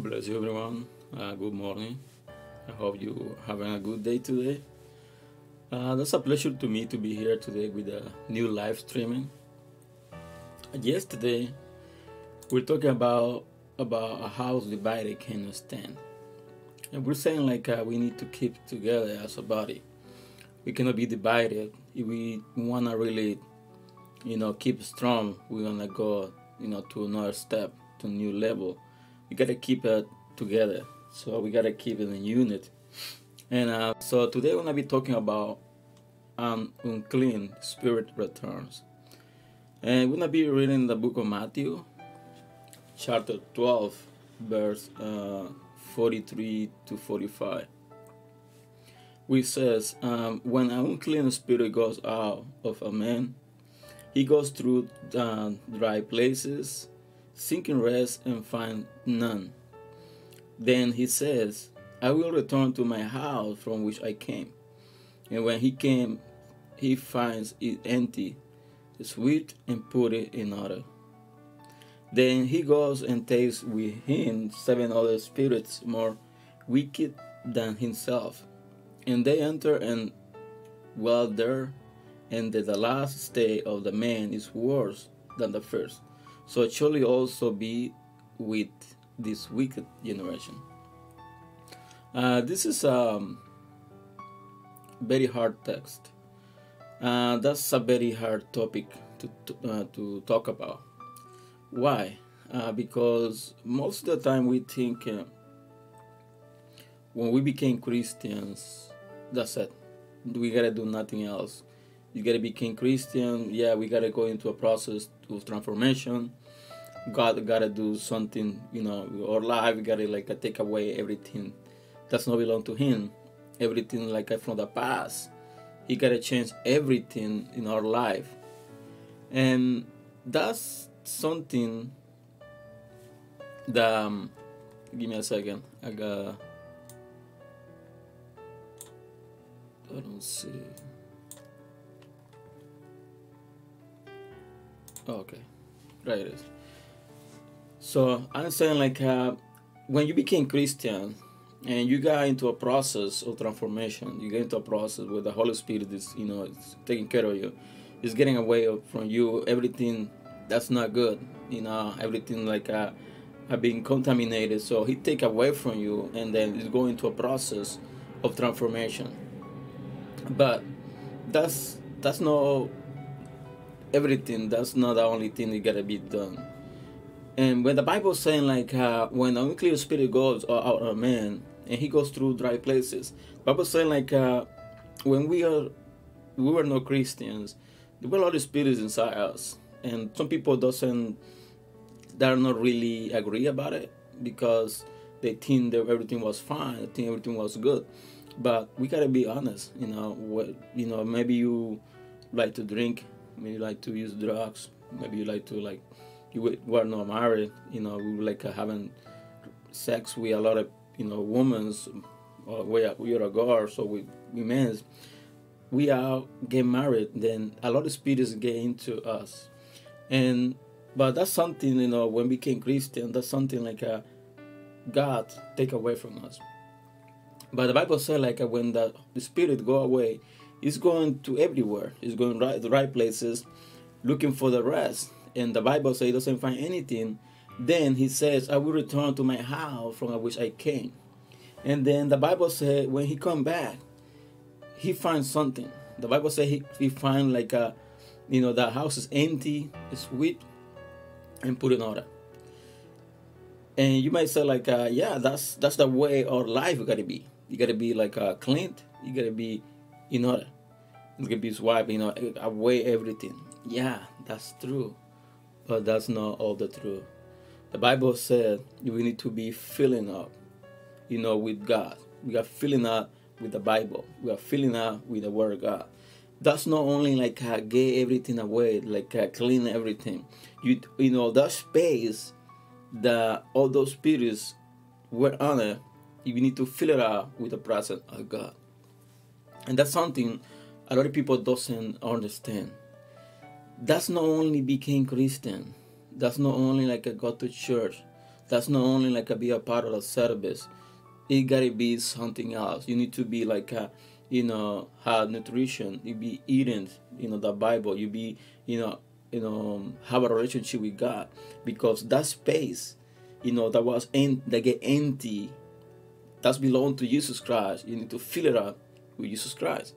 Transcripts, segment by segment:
God bless you, everyone. Uh, good morning. I hope you having a good day today. Uh, that's a pleasure to me to be here today with a new live streaming. Yesterday, we're talking about about a house divided cannot stand, and we're saying like uh, we need to keep together as a body. We cannot be divided if we wanna really, you know, keep strong. We're gonna go, you know, to another step, to a new level. We gotta keep it together. So we gotta keep it in unit. And uh, so today we're gonna be talking about an unclean spirit returns. And we're gonna be reading the book of Matthew, chapter 12, verse uh, 43 to 45. Which says, um, When an unclean spirit goes out of a man, he goes through uh, dry places, seeking rest and find none. Then he says, I will return to my house from which I came. And when he came, he finds it empty, swept and put it in order. Then he goes and takes with him seven other spirits more wicked than himself. And they enter and dwell there, and the last stay of the man is worse than the first. So surely also be with this wicked generation. Uh, this is a um, very hard text. Uh, that's a very hard topic to, to, uh, to talk about. Why? Uh, because most of the time we think uh, when we became Christians, that's it. We gotta do nothing else. You gotta become Christian. Yeah, we gotta go into a process of transformation. God gotta do something, you know, our life. We gotta like take away everything does not belong to Him. Everything like from the past. He gotta change everything in our life, and that's something that. Um, give me a second. I got. I don't see. Okay, right. So I'm saying like uh, when you became Christian and you got into a process of transformation, you get into a process where the Holy Spirit is you know is taking care of you, is getting away from you everything that's not good, you know everything like uh, have been contaminated. So He take away from you, and then it's going to a process of transformation. But that's that's not everything. That's not the only thing that gotta be done and when the Bible saying like uh, when the unclear spirit goes out of a man and he goes through dry places, Bible saying like uh, when we are we were no Christians, there were a lot of spirits inside us, and some people doesn't they're not really agree about it because they think that everything was fine, they think everything was good. But we gotta be honest, you know. What you know, maybe you like to drink, maybe you like to use drugs, maybe you like to like you were not married, you know, we were like having sex with a lot of, you know, women's, or we are, we are a girl, so we, we men's, we are get married, then a lot of spirits get into us. And, but that's something, you know, when we became Christian, that's something like a, uh, God take away from us. But the Bible said like uh, when the spirit go away, it's going to everywhere. It's going right the right places, looking for the rest and the Bible says he doesn't find anything, then he says, I will return to my house from which I came. And then the Bible says when he come back, he finds something. The Bible says he, he find like a, you know, the house is empty, it's swept, and put in order. And you might say like, uh, yeah, that's that's the way our life got to be. You got to be like uh, clean. You got to be in order. It's gonna be swipe, you know, away everything. Yeah, that's true. But that's not all the truth. The Bible said we need to be filling up, you know, with God. We are filling up with the Bible. We are filling up with the Word of God. That's not only like uh, get everything away, like uh, clean everything. You you know that space that all those spirits were on it. You need to fill it up with the presence of God, and that's something a lot of people doesn't understand that's not only became Christian. That's not only like I go to church. That's not only like a be a part of the service. It gotta be something else. You need to be like a, you know, have nutrition. You be eating, you know, the Bible. You be, you know, you know, have a relationship with God because that space, you know, that was in that get empty, that's belong to Jesus Christ. You need to fill it up with Jesus Christ.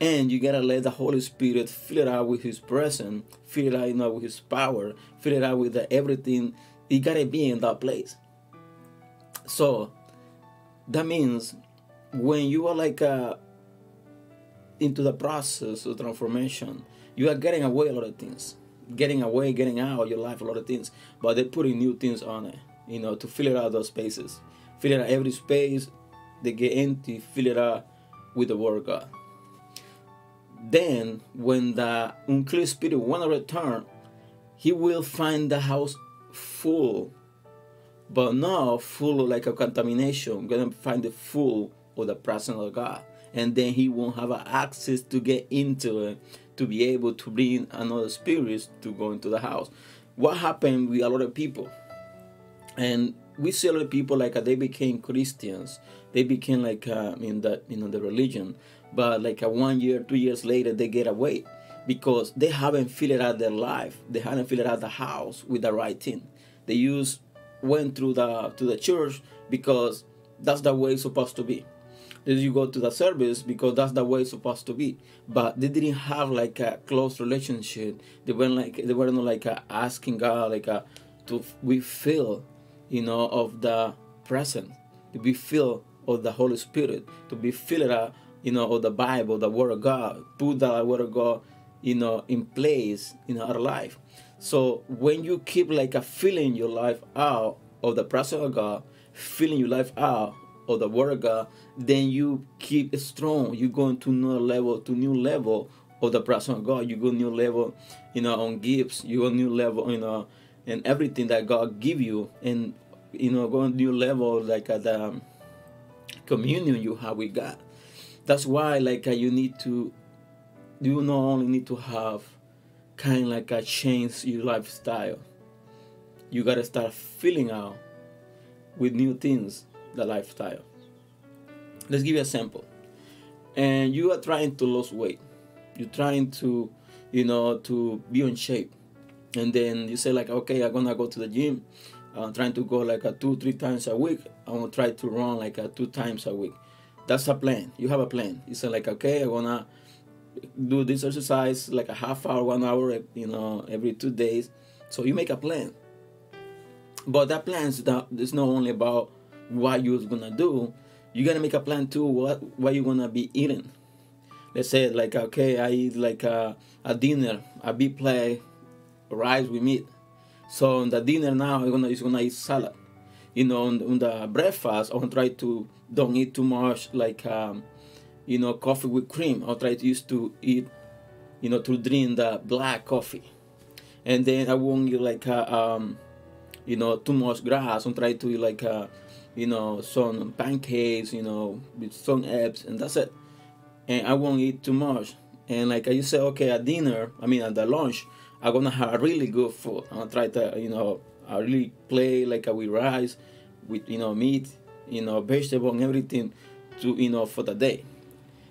And you gotta let the Holy Spirit fill it out with His presence, fill it out, you know, with His power, fill it out with the, everything. You gotta be in that place. So that means when you are like uh, into the process of transformation, you are getting away a lot of things, getting away, getting out of your life a lot of things, but they're putting new things on it, you know, to fill it out those spaces, fill it out every space, they get empty, fill it out with the Word of God. Then, when the unclean spirit want to return, he will find the house full, but not full like a contamination. Gonna find it full of the presence of God, and then he won't have access to get into it to be able to bring another spirit to go into the house. What happened with a lot of people, and we a of people like uh, they became Christians, they became like uh, in that you know the religion, but like a one year, two years later, they get away because they haven't filled out their life. They haven't filled out the house with the right thing. They use went through the to the church because that's the way it's supposed to be. Then you go to the service because that's the way it's supposed to be. But they didn't have like a close relationship. They weren't like they weren't like uh, asking God like uh, to we feel, you know, of the presence, to be filled of the Holy Spirit, to be filled out you know, of the Bible, the Word of God, put the Word of God, you know, in place in our life. So when you keep like a filling your life out of the presence of God, filling your life out of the Word of God, then you keep strong. You go into new level, to new level of the presence of God. You go new level, you know, on gifts. You go new level, you know, and everything that God give you, and you know, go new level like at the um, communion you have with God. That's why like uh, you need to you not only need to have kind of like a change your lifestyle you gotta start filling out with new things the lifestyle. Let's give you a sample. And you are trying to lose weight. You're trying to you know to be in shape and then you say like okay i'm gonna go to the gym i'm trying to go like a two three times a week i'm gonna try to run like a two times a week that's a plan. You have a plan. You say like, okay, I wanna do this exercise like a half hour, one hour, you know, every two days. So you make a plan. But that plan is not, it's not only about what you're gonna do. You gotta make a plan too. What what you gonna be eating? Let's say like okay, I eat like a, a dinner, a big plate, rice with meat. So on the dinner now, I'm gonna is gonna eat salad you know, on, on the breakfast, I'll try to don't eat too much like, um, you know, coffee with cream. I'll try to used to eat, you know, to drink the black coffee. And then I won't eat like, uh, um, you know, too much grass. I'll try to eat like, uh, you know, some pancakes, you know, with some eggs, and that's it. And I won't eat too much. And like I just say, okay, at dinner, I mean at the lunch, I'm gonna have a really good food. I'm gonna try to, you know, I really play like with rice, with you know meat, you know vegetable and everything, to you know for the day.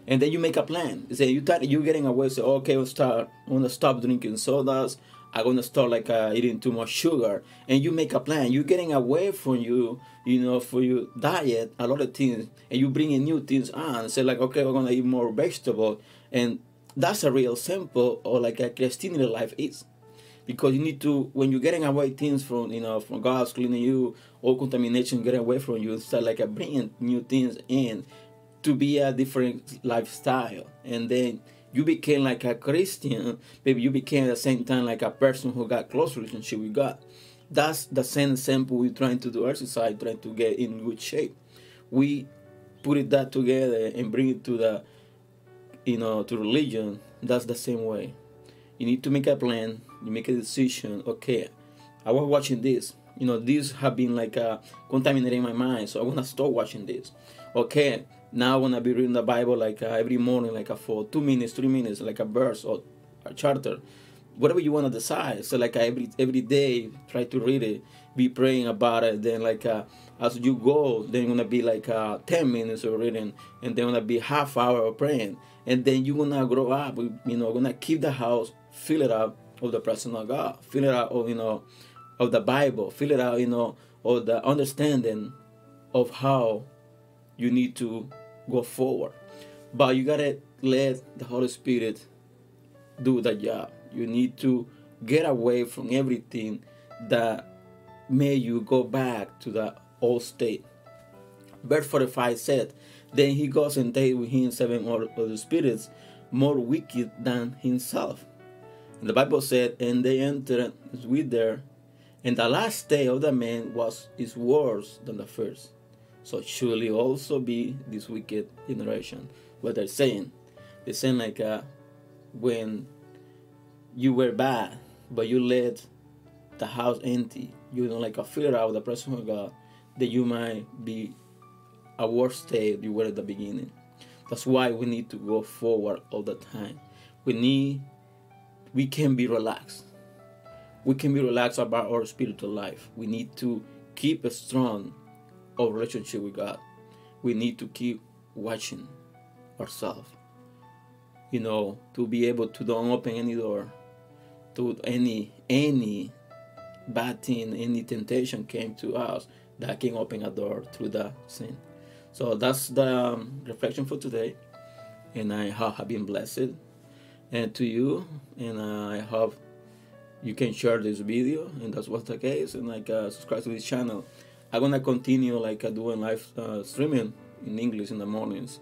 And then you make a plan. You say you start, you're getting away. Say okay, I'll start. I'm gonna stop drinking sodas. I'm gonna start like uh, eating too much sugar. And you make a plan. You're getting away from you, you know, for your diet, a lot of things, and you bring in new things on. Say like okay, we're gonna eat more vegetable, and that's a real sample or like a Christianity life is. Because you need to when you're getting away things from you know from God's cleaning you all contamination getting away from you start like a bringing new things in to be a different lifestyle. And then you became like a Christian maybe you became at the same time like a person who got close relationship with God. That's the same sample we're trying to do exercise trying to get in good shape. We put it that together and bring it to the you know to religion that's the same way. You need to make a plan you make a decision okay i was watching this. You know these have been like uh, contaminating my mind so i want to stop watching this. Okay now i want to be reading the bible like uh, every morning like uh, for two minutes three minutes like a verse or a charter whatever you want to decide. So like every every day, try to read it, be praying about it. Then like uh, as you go, then gonna be like uh, ten minutes of reading, and then gonna be half hour of praying, and then you're gonna grow up. You know, gonna keep the house, fill it up of the presence of God, fill it out of you know of the Bible, fill it out you know of the understanding of how you need to go forward. But you gotta let the Holy Spirit do the job. You need to get away from everything that made you go back to the old state. Verse 45 said, Then he goes and takes with him seven other spirits more wicked than himself. And the Bible said, And they entered with there, and the last day of the man was is worse than the first. So surely also be this wicked generation. What they're saying. They're saying like uh, when you were bad, but you let the house empty, you don't like a filter out the presence of God, that you might be a worse state you were at the beginning. That's why we need to go forward all the time. We need, we can be relaxed. We can be relaxed about our spiritual life. We need to keep a strong our relationship with God. We need to keep watching ourselves. You know, to be able to don't open any door to any any bad thing, any temptation came to us that can open a door through the sin. So that's the um, reflection for today, and I have been blessed, and to you, and uh, I hope you can share this video, and that's what's the case, and like uh, subscribe to this channel. I'm gonna continue like uh, doing live uh, streaming in English in the mornings,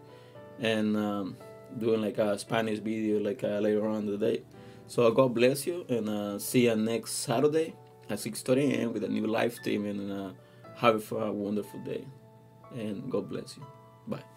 and um, doing like a Spanish video like uh, later on in the day. So God bless you, and uh, see you next Saturday at 6:30 a.m. with a new live stream, and uh, have a wonderful day, and God bless you. Bye.